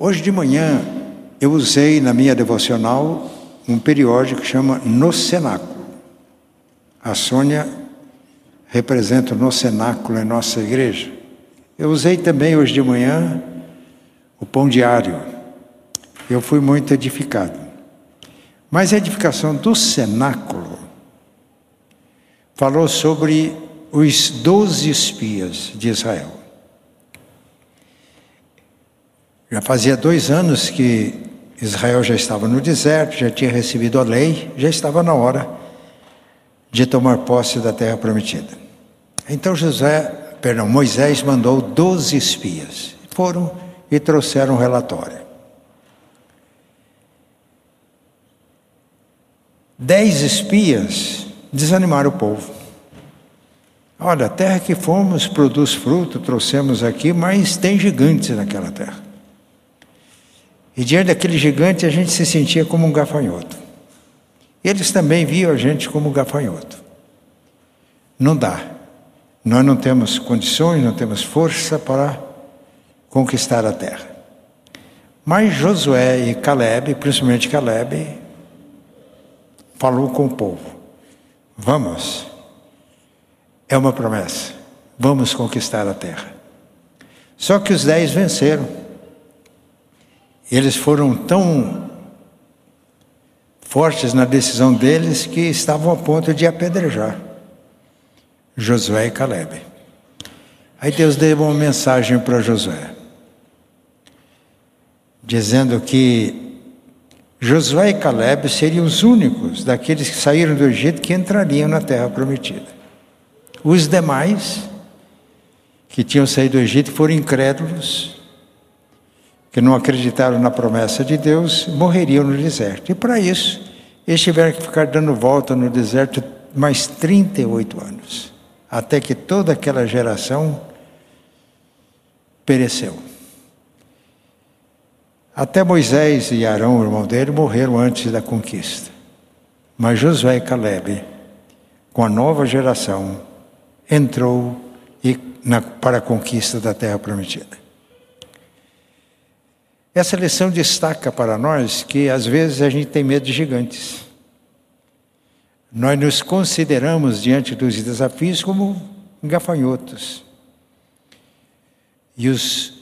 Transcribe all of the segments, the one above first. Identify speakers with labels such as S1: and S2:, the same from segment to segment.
S1: Hoje de manhã eu usei na minha devocional um periódico que chama No Cenáculo. A Sônia representa o No Cenáculo em nossa igreja. Eu usei também hoje de manhã o Pão Diário. Eu fui muito edificado. Mas a edificação do cenáculo falou sobre os doze espias de Israel. Já fazia dois anos que Israel já estava no deserto, já tinha recebido a lei, já estava na hora de tomar posse da terra prometida. Então José, perdão, Moisés mandou doze espias. Foram e trouxeram um relatório. Dez espias desanimaram o povo. Olha, a terra que fomos produz fruto, trouxemos aqui, mas tem gigantes naquela terra. E diante daquele gigante a gente se sentia como um gafanhoto. Eles também viam a gente como um gafanhoto. Não dá. Nós não temos condições, não temos força para conquistar a terra. Mas Josué e Caleb, principalmente Caleb, falou com o povo: Vamos, é uma promessa, vamos conquistar a terra. Só que os dez venceram. Eles foram tão fortes na decisão deles que estavam a ponto de apedrejar Josué e Caleb. Aí Deus deu uma mensagem para Josué, dizendo que Josué e Caleb seriam os únicos daqueles que saíram do Egito que entrariam na terra prometida. Os demais que tinham saído do Egito foram incrédulos que não acreditaram na promessa de Deus, morreriam no deserto. E para isso, eles tiveram que ficar dando volta no deserto mais 38 anos, até que toda aquela geração pereceu. Até Moisés e Arão, o irmão dele, morreram antes da conquista. Mas Josué e Caleb, com a nova geração, entrou e, na, para a conquista da terra prometida. Essa lição destaca para nós que às vezes a gente tem medo de gigantes. Nós nos consideramos diante dos desafios como gafanhotos. E os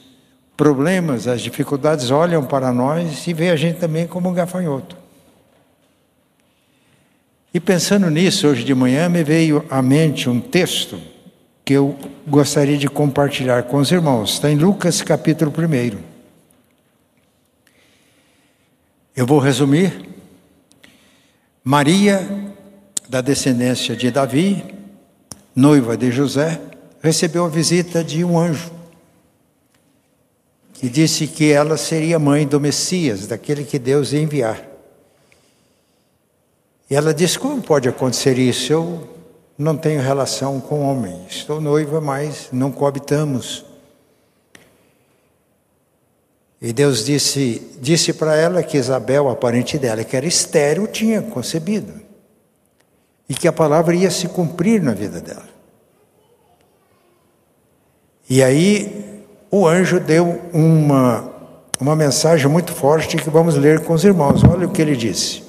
S1: problemas, as dificuldades olham para nós e veem a gente também como um gafanhoto. E pensando nisso, hoje de manhã me veio à mente um texto que eu gostaria de compartilhar com os irmãos. Está em Lucas capítulo 1. Eu vou resumir. Maria, da descendência de Davi, noiva de José, recebeu a visita de um anjo que disse que ela seria mãe do Messias, daquele que Deus ia enviar. E ela disse: Como pode acontecer isso? Eu não tenho relação com homem, estou noiva, mas não coabitamos. E Deus disse, disse para ela que Isabel, a parente dela, que era estéril, tinha concebido. E que a palavra ia se cumprir na vida dela. E aí o anjo deu uma, uma mensagem muito forte que vamos ler com os irmãos. Olha o que ele disse.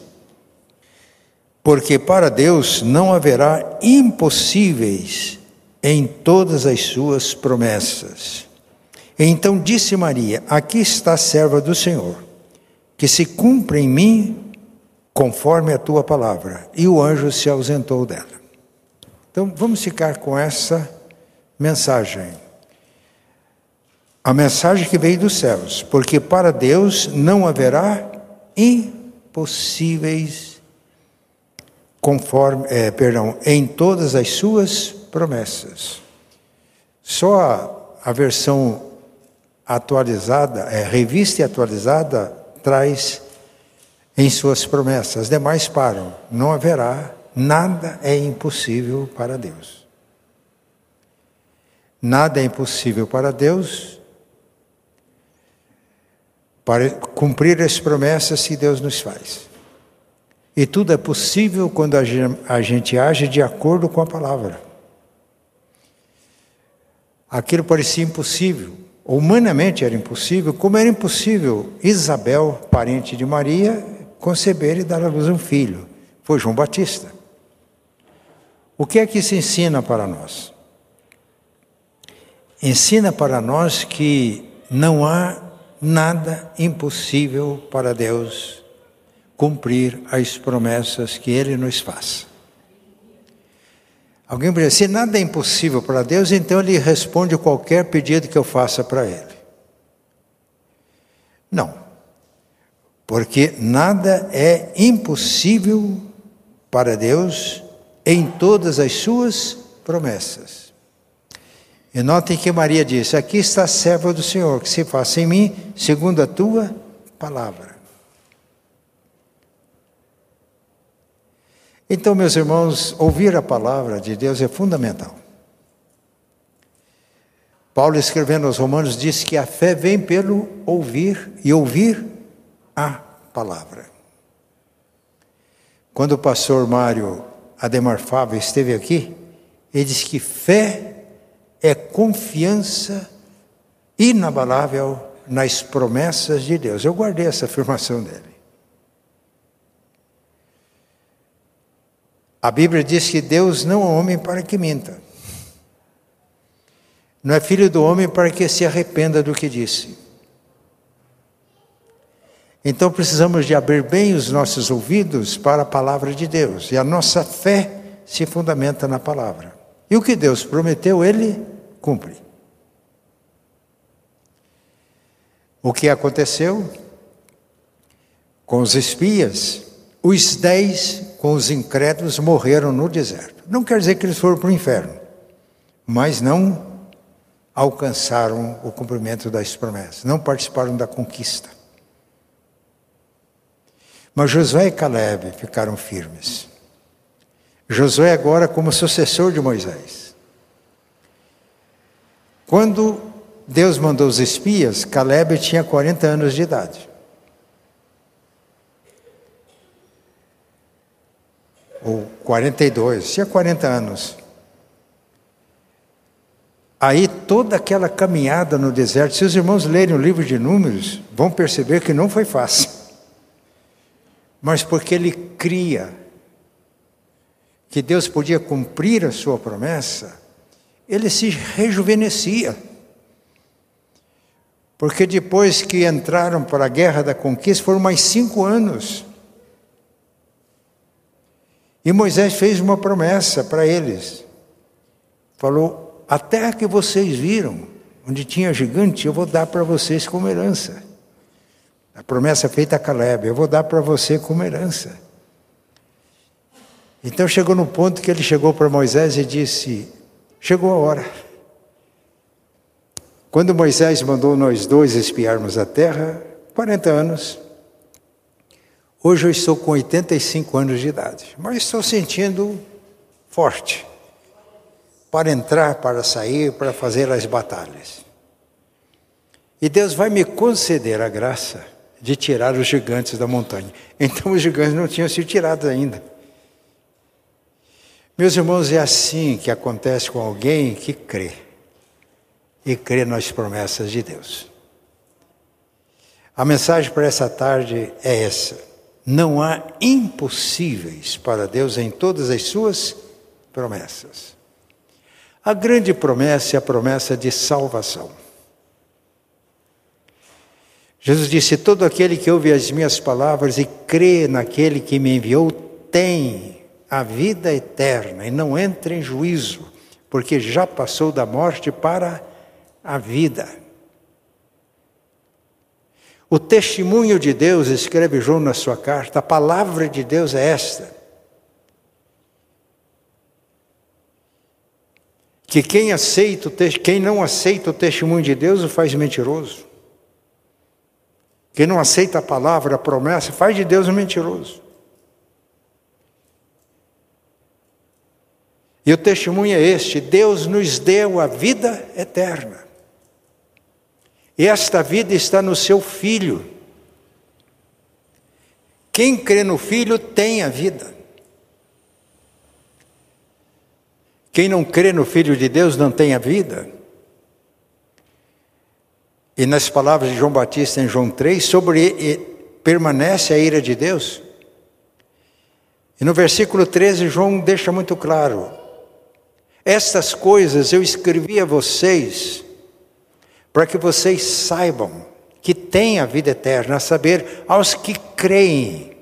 S1: Porque para Deus não haverá impossíveis em todas as suas promessas. Então disse Maria: Aqui está a serva do Senhor, que se cumpra em mim conforme a tua palavra. E o anjo se ausentou dela. Então vamos ficar com essa mensagem. A mensagem que veio dos céus, porque para Deus não haverá impossíveis conforme, é, perdão, em todas as suas promessas. Só a, a versão atualizada, é, revista e atualizada, traz em suas promessas. As demais param. Não haverá, nada é impossível para Deus. Nada é impossível para Deus para cumprir as promessas que Deus nos faz. E tudo é possível quando a gente age de acordo com a palavra. Aquilo parecia impossível, Humanamente era impossível, como era impossível Isabel, parente de Maria, conceber e dar à luz um filho. Foi João Batista. O que é que se ensina para nós? Ensina para nós que não há nada impossível para Deus cumprir as promessas que Ele nos faz. Alguém dizer, se nada é impossível para Deus, então Ele responde qualquer pedido que eu faça para Ele. Não, porque nada é impossível para Deus em todas as suas promessas. E notem que Maria disse: Aqui está a serva do Senhor, que se faça em mim segundo a tua palavra. Então, meus irmãos, ouvir a palavra de Deus é fundamental. Paulo, escrevendo aos Romanos, diz que a fé vem pelo ouvir e ouvir a palavra. Quando o pastor Mário Ademar Fábio esteve aqui, ele disse que fé é confiança inabalável nas promessas de Deus. Eu guardei essa afirmação dele. A Bíblia diz que Deus não é homem para que minta. Não é filho do homem para que se arrependa do que disse. Então precisamos de abrir bem os nossos ouvidos para a palavra de Deus. E a nossa fé se fundamenta na palavra. E o que Deus prometeu, Ele cumpre. O que aconteceu com os espias? Os dez com os incrédulos morreram no deserto. Não quer dizer que eles foram para o inferno, mas não alcançaram o cumprimento das promessas, não participaram da conquista. Mas Josué e Caleb ficaram firmes. Josué agora como sucessor de Moisés. Quando Deus mandou os espias, Caleb tinha 40 anos de idade. Ou 42, tinha 40 anos. Aí toda aquela caminhada no deserto, se os irmãos lerem o livro de Números, vão perceber que não foi fácil. Mas porque ele cria que Deus podia cumprir a sua promessa, ele se rejuvenescia. Porque depois que entraram para a guerra da conquista, foram mais cinco anos. E Moisés fez uma promessa para eles. Falou: A terra que vocês viram, onde tinha gigante, eu vou dar para vocês como herança. A promessa feita a Caleb: Eu vou dar para você como herança. Então chegou no ponto que ele chegou para Moisés e disse: Chegou a hora. Quando Moisés mandou nós dois espiarmos a terra, 40 anos, Hoje eu estou com 85 anos de idade, mas estou sentindo forte para entrar, para sair, para fazer as batalhas. E Deus vai me conceder a graça de tirar os gigantes da montanha. Então os gigantes não tinham sido tirados ainda. Meus irmãos, é assim que acontece com alguém que crê e crê nas promessas de Deus. A mensagem para essa tarde é essa. Não há impossíveis para Deus em todas as suas promessas. A grande promessa é a promessa de salvação. Jesus disse: Todo aquele que ouve as minhas palavras e crê naquele que me enviou tem a vida eterna e não entra em juízo, porque já passou da morte para a vida. O testemunho de Deus, escreve João na sua carta, a palavra de Deus é esta. Que quem aceita, quem não aceita o testemunho de Deus o faz mentiroso. Quem não aceita a palavra, a promessa, faz de Deus um mentiroso. E o testemunho é este: Deus nos deu a vida eterna. Esta vida está no seu filho. Quem crê no filho tem a vida. Quem não crê no filho de Deus não tem a vida. E nas palavras de João Batista em João 3, sobre permanece a ira de Deus. E no versículo 13, João deixa muito claro: Estas coisas eu escrevi a vocês, para que vocês saibam que têm a vida eterna, a saber, aos que creem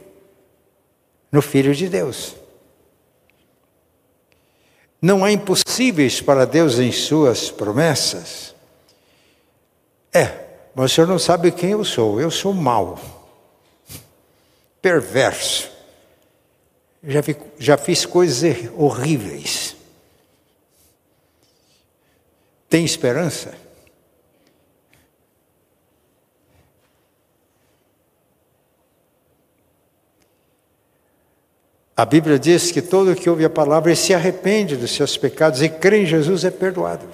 S1: no Filho de Deus. Não há impossíveis para Deus em suas promessas. É, mas o senhor não sabe quem eu sou. Eu sou mau, perverso. Já, vi, já fiz coisas horríveis. Tem esperança? A Bíblia diz que todo que ouve a palavra e se arrepende dos seus pecados e crê em Jesus é perdoado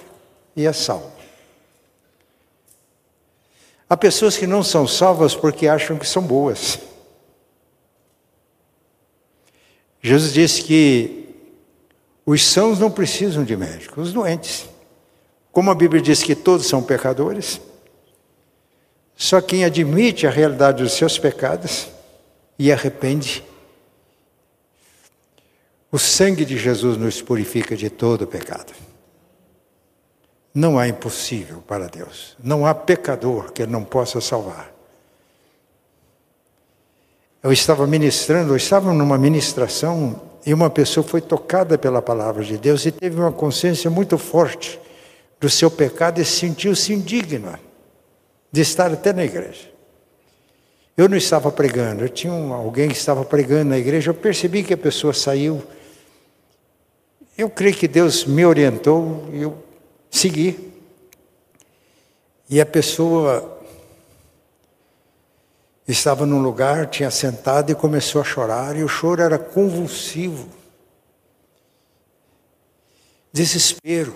S1: e é salvo. Há pessoas que não são salvas porque acham que são boas. Jesus disse que os sãos não precisam de médicos, os doentes. Como a Bíblia diz que todos são pecadores, só quem admite a realidade dos seus pecados e arrepende, o sangue de Jesus nos purifica de todo pecado. Não há impossível para Deus. Não há pecador que não possa salvar. Eu estava ministrando, eu estava numa ministração e uma pessoa foi tocada pela palavra de Deus e teve uma consciência muito forte do seu pecado e sentiu-se indigna de estar até na igreja. Eu não estava pregando, eu tinha alguém que estava pregando na igreja, eu percebi que a pessoa saiu. Eu creio que Deus me orientou e eu seguir. E a pessoa estava num lugar, tinha sentado e começou a chorar, e o choro era convulsivo. Desespero.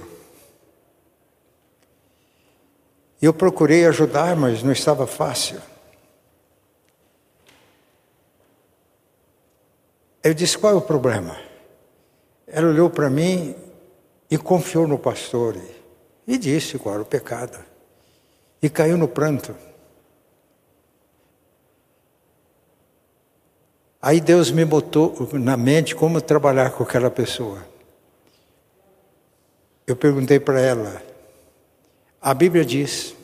S1: Eu procurei ajudar, mas não estava fácil. Eu disse: qual é o problema? Ela olhou para mim e confiou no pastor. E disse qual era o pecado. E caiu no pranto. Aí Deus me botou na mente como trabalhar com aquela pessoa. Eu perguntei para ela: a Bíblia diz,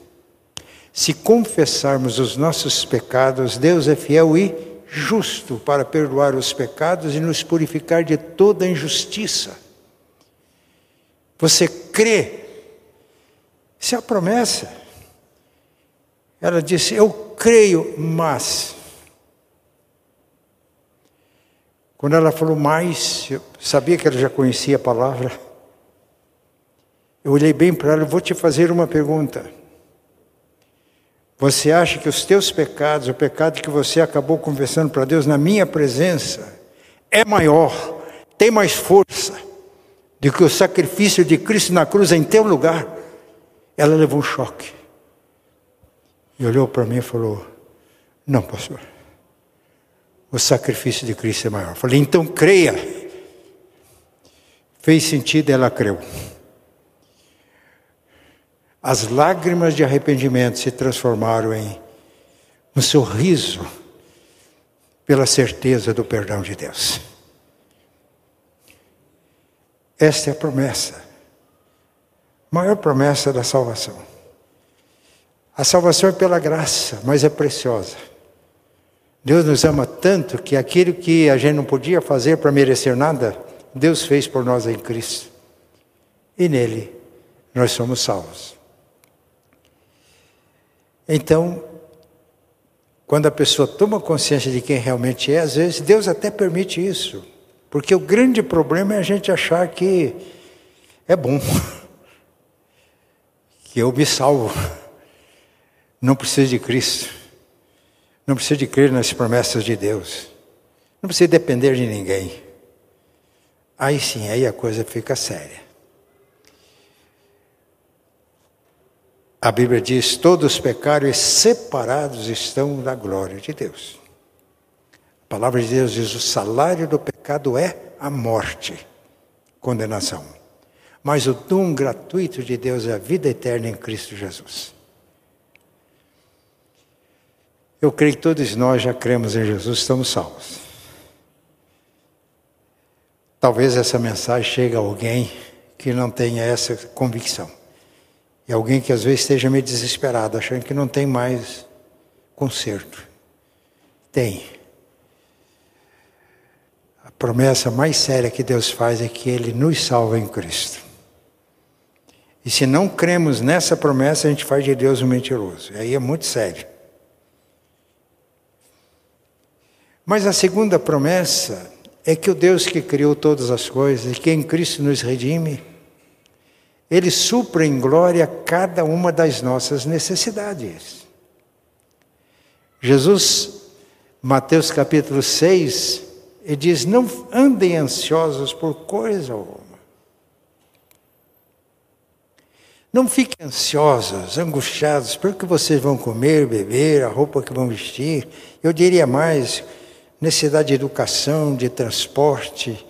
S1: se confessarmos os nossos pecados, Deus é fiel e justo para perdoar os pecados e nos purificar de toda injustiça. Você crê isso é a promessa. Ela disse: Eu creio, mas. Quando ela falou mais, eu sabia que ela já conhecia a palavra. Eu olhei bem para ela vou te fazer uma pergunta. Você acha que os teus pecados, o pecado que você acabou confessando para Deus na minha presença, é maior, tem mais força do que o sacrifício de Cristo na cruz em teu lugar? Ela levou um choque. E olhou para mim e falou: Não, pastor. O sacrifício de Cristo é maior. falei: Então creia. Fez sentido, ela creu. As lágrimas de arrependimento se transformaram em um sorriso pela certeza do perdão de Deus. Esta é a promessa maior promessa da salvação. A salvação é pela graça, mas é preciosa. Deus nos ama tanto que aquilo que a gente não podia fazer para merecer nada, Deus fez por nós em Cristo. E nele nós somos salvos. Então, quando a pessoa toma consciência de quem realmente é, às vezes Deus até permite isso. Porque o grande problema é a gente achar que é bom. que eu me salvo. Não preciso de Cristo. Não preciso de crer nas promessas de Deus. Não preciso depender de ninguém. Aí sim, aí a coisa fica séria. A Bíblia diz: todos pecaram e separados estão da glória de Deus. A palavra de Deus diz: o salário do pecado é a morte, condenação. Mas o dom gratuito de Deus é a vida eterna em Cristo Jesus. Eu creio que todos nós já cremos em Jesus, estamos salvos. Talvez essa mensagem chegue a alguém que não tenha essa convicção. E alguém que às vezes esteja meio desesperado, achando que não tem mais conserto. Tem. A promessa mais séria que Deus faz é que Ele nos salva em Cristo. E se não cremos nessa promessa, a gente faz de Deus um mentiroso. E aí é muito sério. Mas a segunda promessa é que o Deus que criou todas as coisas e que em Cristo nos redime, Ele supra em glória cada uma das nossas necessidades. Jesus, Mateus capítulo 6, ele diz: Não andem ansiosos por coisa alguma. Não fiquem ansiosos, angustiados pelo que vocês vão comer, beber, a roupa que vão vestir. Eu diria mais, necessidade de educação, de transporte,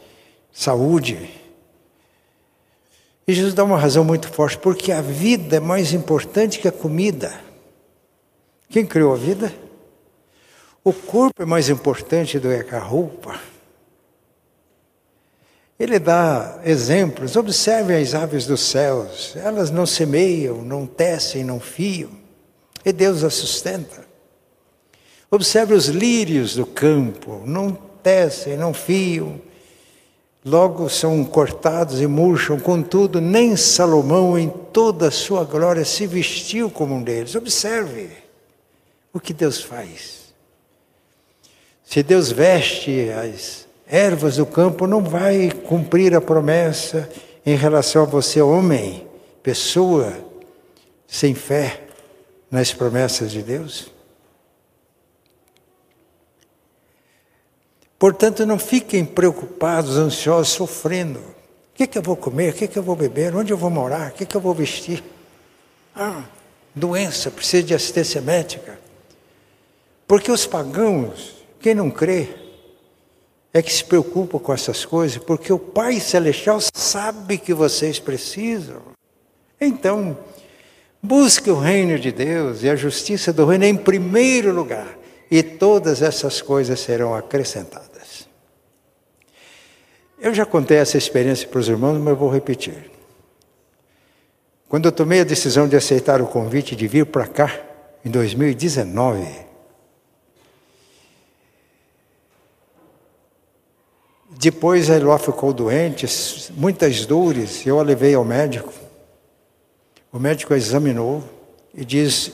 S1: saúde. E Jesus dá uma razão muito forte, porque a vida é mais importante que a comida. Quem criou a vida? O corpo é mais importante do que a roupa. Ele dá exemplos. Observe as aves dos céus. Elas não semeiam, não tecem, não fiam. E Deus as sustenta. Observe os lírios do campo, não tecem, não fiam, logo são cortados e murcham, contudo, nem Salomão, em toda a sua glória, se vestiu como um deles. Observe o que Deus faz. Se Deus veste as ervas do campo, não vai cumprir a promessa em relação a você, homem, pessoa sem fé nas promessas de Deus? Portanto, não fiquem preocupados, ansiosos, sofrendo. O que, que eu vou comer? O que, que eu vou beber? Onde eu vou morar? O que, que eu vou vestir? Ah, doença, precisa de assistência médica. Porque os pagãos, quem não crê, é que se preocupa com essas coisas, porque o Pai Celestial sabe que vocês precisam. Então, busque o reino de Deus e a justiça do reino em primeiro lugar, e todas essas coisas serão acrescentadas. Eu já contei essa experiência para os irmãos, mas eu vou repetir. Quando eu tomei a decisão de aceitar o convite de vir para cá, em 2019, depois a Eloá ficou doente, muitas dores, eu a levei ao médico. O médico a examinou e diz: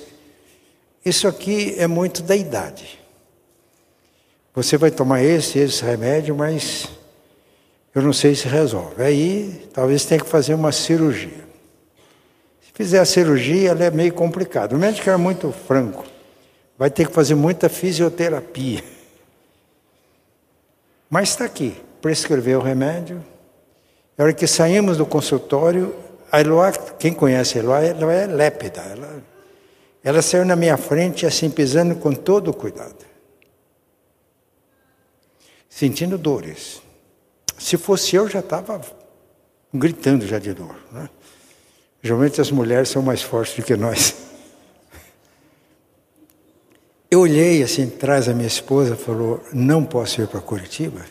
S1: Isso aqui é muito da idade. Você vai tomar esse, esse remédio, mas eu não sei se resolve. Aí talvez tenha que fazer uma cirurgia. Se fizer a cirurgia, ela é meio complicada. O médico é muito franco. Vai ter que fazer muita fisioterapia. Mas está aqui, prescreveu o remédio. Na hora que saímos do consultório, a Eloá, quem conhece a Eloá, ela é lépida. Ela, ela saiu na minha frente, assim, pisando com todo cuidado. Sentindo dores. Se fosse eu, já estava gritando já de dor. Né? Geralmente as mulheres são mais fortes do que nós. Eu olhei assim atrás da minha esposa falou: Não posso ir para Curitiba.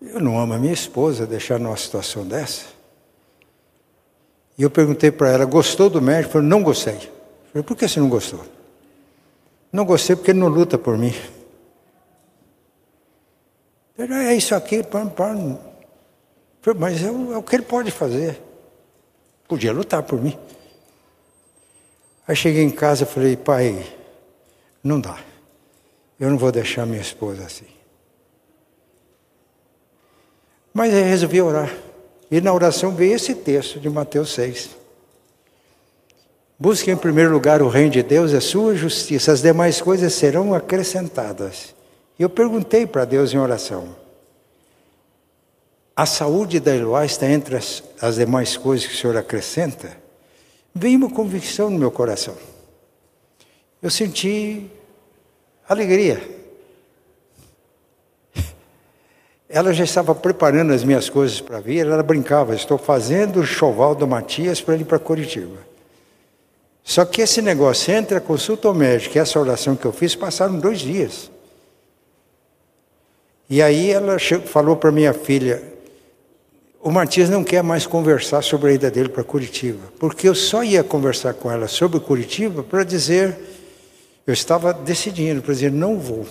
S1: Eu não amo a minha esposa deixar numa situação dessa. E eu perguntei para ela: Gostou do médico? Falou: Não gostei. Falei: Por que você não gostou? Não gostei porque ele não luta por mim. É isso aqui, pam, pam. mas é o, é o que ele pode fazer. Podia lutar por mim. Aí cheguei em casa e falei, pai, não dá. Eu não vou deixar minha esposa assim. Mas aí resolvi orar. E na oração veio esse texto de Mateus 6. Busque em primeiro lugar o reino de Deus e a sua justiça, as demais coisas serão acrescentadas. E eu perguntei para Deus em oração: a saúde da Eloá está entre as, as demais coisas que o Senhor acrescenta? Veio uma convicção no meu coração. Eu senti alegria. Ela já estava preparando as minhas coisas para vir, ela brincava, estou fazendo o choval do Matias para ir para Curitiba. Só que esse negócio entre a consulta ao médico e essa oração que eu fiz passaram dois dias. E aí ela falou para minha filha: o Matias não quer mais conversar sobre a ida dele para Curitiba, porque eu só ia conversar com ela sobre Curitiba para dizer, eu estava decidindo para dizer não vou.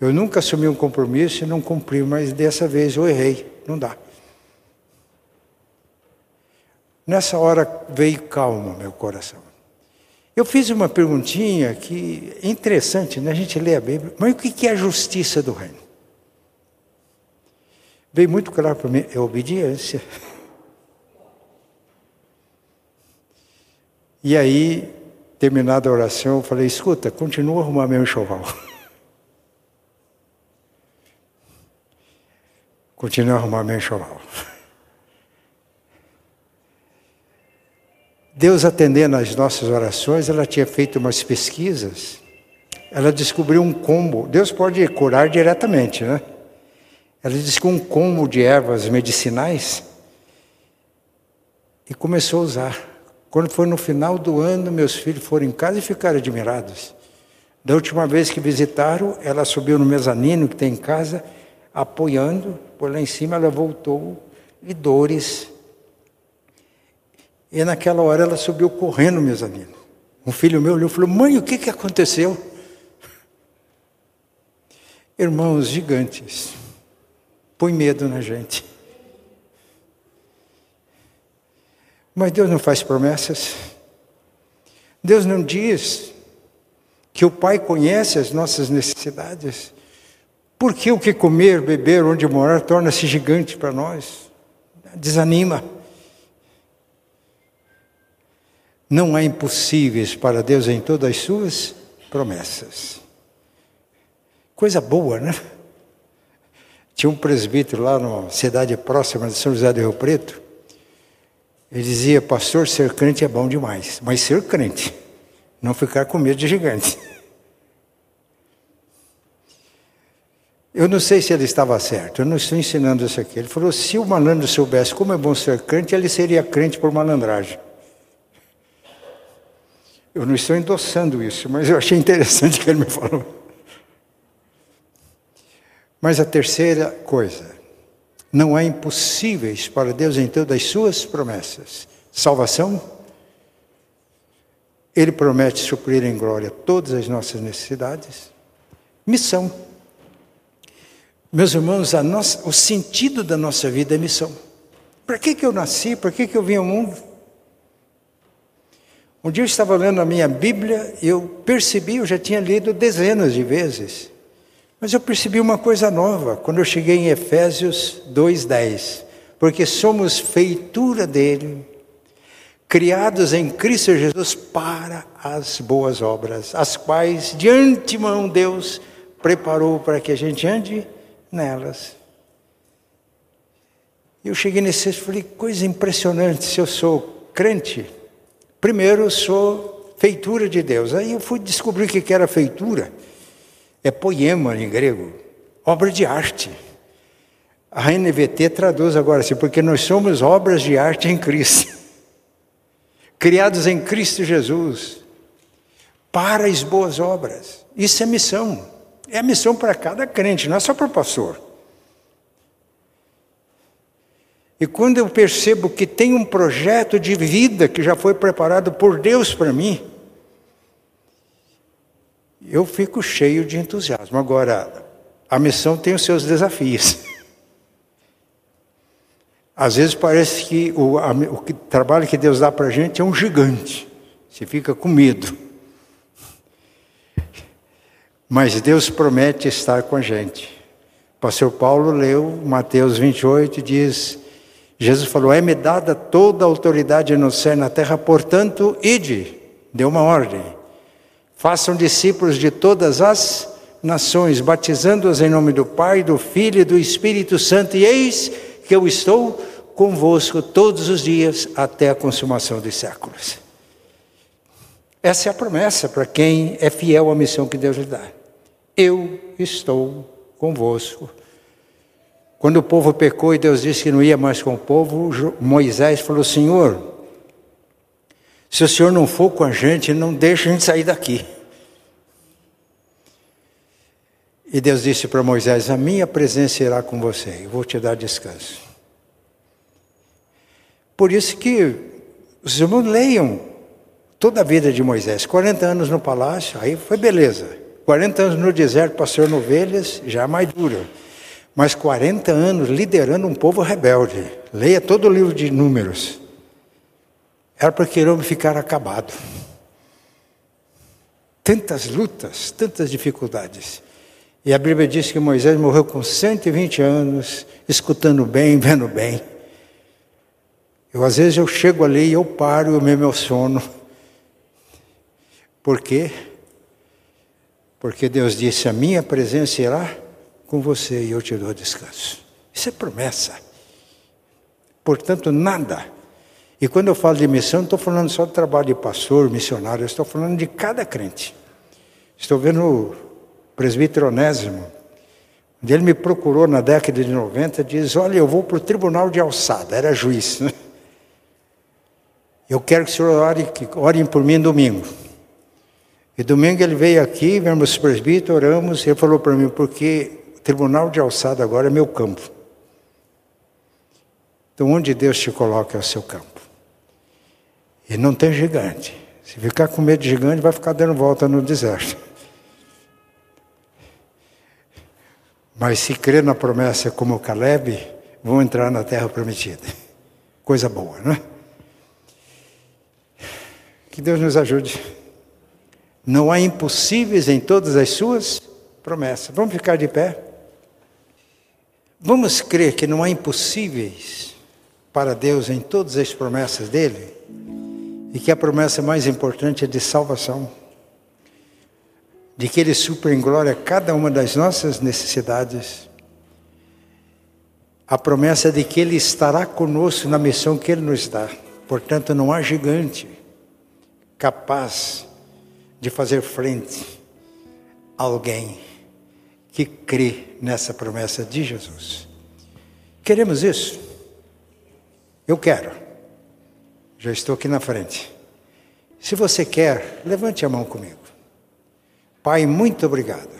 S1: Eu nunca assumi um compromisso e não cumpri, mas dessa vez eu errei, não dá. Nessa hora veio calma meu coração. Eu fiz uma perguntinha que é interessante, né? a gente lê a Bíblia, mas o que é a justiça do reino? Veio muito claro para mim, é obediência. E aí, terminada a oração, eu falei, escuta, continua a arrumar meu enxoval. continua a arrumar meu enxoval. Deus atendendo às nossas orações, ela tinha feito umas pesquisas, ela descobriu um combo. Deus pode curar diretamente, né? Ela que um combo de ervas medicinais e começou a usar. Quando foi no final do ano, meus filhos foram em casa e ficaram admirados. Da última vez que visitaram, ela subiu no mezanino que tem em casa, apoiando, por lá em cima ela voltou e dores e naquela hora ela subiu correndo, meus amigos. Um filho meu olhou e falou: Mãe, o que, que aconteceu? Irmãos gigantes, põe medo na gente. Mas Deus não faz promessas. Deus não diz que o Pai conhece as nossas necessidades. Porque o que comer, beber, onde morar torna-se gigante para nós. Desanima. Não há impossíveis para Deus em todas as suas promessas. Coisa boa, né? Tinha um presbítero lá numa cidade próxima de São José do Rio Preto. Ele dizia: Pastor, ser crente é bom demais, mas ser crente, não ficar com medo de gigante. Eu não sei se ele estava certo, eu não estou ensinando isso aqui. Ele falou: se o malandro soubesse como é bom ser crente, ele seria crente por malandragem. Eu não estou endossando isso, mas eu achei interessante que ele me falou. Mas a terceira coisa, não há impossíveis para Deus em todas as suas promessas. Salvação, Ele promete suprir em glória todas as nossas necessidades. Missão. Meus irmãos, nossa, o sentido da nossa vida é missão. Para que, que eu nasci? Para que, que eu vim ao mundo? Um dia eu estava lendo a minha Bíblia e eu percebi, eu já tinha lido dezenas de vezes, mas eu percebi uma coisa nova quando eu cheguei em Efésios 2,10. Porque somos feitura dele, criados em Cristo Jesus para as boas obras, as quais de antemão Deus preparou para que a gente ande nelas. Eu cheguei nesse e falei, coisa impressionante, se eu sou crente, Primeiro, sou feitura de Deus. Aí eu fui descobrir o que era feitura. É poema em grego, obra de arte. A NVT traduz agora assim, porque nós somos obras de arte em Cristo, criados em Cristo Jesus, para as boas obras. Isso é missão. É a missão para cada crente, não é só para o pastor. E quando eu percebo que tem um projeto de vida que já foi preparado por Deus para mim, eu fico cheio de entusiasmo. Agora, a missão tem os seus desafios. Às vezes parece que o, a, o trabalho que Deus dá para a gente é um gigante. Você fica com medo. Mas Deus promete estar com a gente. O pastor Paulo leu Mateus 28 e diz: Jesus falou: É-me dada toda a autoridade no céu e na terra, portanto, ide, deu uma ordem. Façam discípulos de todas as nações, batizando-os em nome do Pai, do Filho e do Espírito Santo, e eis que eu estou convosco todos os dias até a consumação dos séculos. Essa é a promessa para quem é fiel à missão que Deus lhe dá. Eu estou convosco quando o povo pecou e Deus disse que não ia mais com o povo, Moisés falou: Senhor, Se o Senhor não for com a gente, não deixa a gente sair daqui. E Deus disse para Moisés: A minha presença irá com você, eu vou te dar descanso. Por isso que os irmãos leiam toda a vida de Moisés: 40 anos no palácio, aí foi beleza. 40 anos no deserto, pastor ovelhas, já é mais duro. Mas 40 anos liderando um povo rebelde. Leia todo o livro de Números. Era para que homem ficar acabado. Tantas lutas, tantas dificuldades. E a Bíblia diz que Moisés morreu com 120 anos, escutando bem, vendo bem. Eu às vezes eu chego ali e eu paro o meu sono. Por quê? Porque Deus disse: "A minha presença irá com você e eu te dou descanso". Isso é promessa. Portanto, nada. E quando eu falo de missão, não estou falando só do trabalho de pastor, missionário, eu estou falando de cada crente. Estou vendo presbítero Onésimo, onde ele me procurou na década de 90, diz: Olha, eu vou para o tribunal de alçada, era juiz. Né? Eu quero que o senhor ore, orem por mim domingo. E domingo ele veio aqui, vemos presbítero, oramos, ele falou para mim, porque o tribunal de alçada agora é meu campo. Então, onde Deus te coloca é o seu campo. E não tem gigante. Se ficar com medo de gigante, vai ficar dando volta no deserto. Mas se crer na promessa como Caleb, vão entrar na terra prometida. Coisa boa, não é? Que Deus nos ajude. Não há impossíveis em todas as suas promessas. Vamos ficar de pé? Vamos crer que não há impossíveis para Deus em todas as promessas dele? E que a promessa mais importante é de salvação de que Ele supra em glória cada uma das nossas necessidades. A promessa de que Ele estará conosco na missão que Ele nos dá. Portanto, não há gigante capaz de fazer frente a alguém que crê nessa promessa de Jesus. Queremos isso? Eu quero. Já estou aqui na frente. Se você quer, levante a mão comigo. Pai, muito obrigado,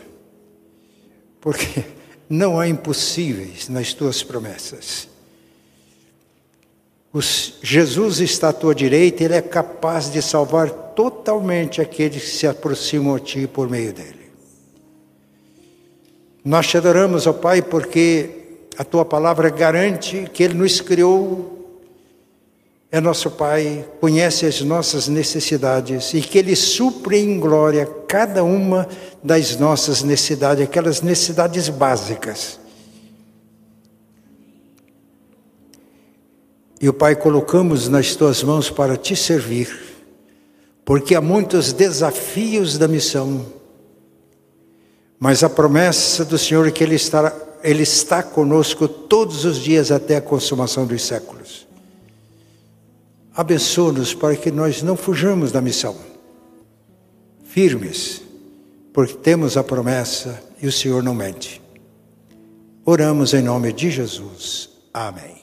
S1: porque não há impossíveis nas tuas promessas. Os, Jesus está à tua direita, Ele é capaz de salvar totalmente aqueles que se aproximam a Ti por meio dele. Nós te adoramos, ó Pai, porque a Tua palavra garante que Ele nos criou é nosso Pai, conhece as nossas necessidades e que Ele supre em glória cada uma das nossas necessidades, aquelas necessidades básicas. E o Pai, colocamos nas tuas mãos para te servir, porque há muitos desafios da missão, mas a promessa do Senhor é que Ele, estará, Ele está conosco todos os dias até a consumação dos séculos. Abençoa-nos para que nós não fujamos da missão. Firmes, porque temos a promessa e o Senhor não mente. Oramos em nome de Jesus. Amém.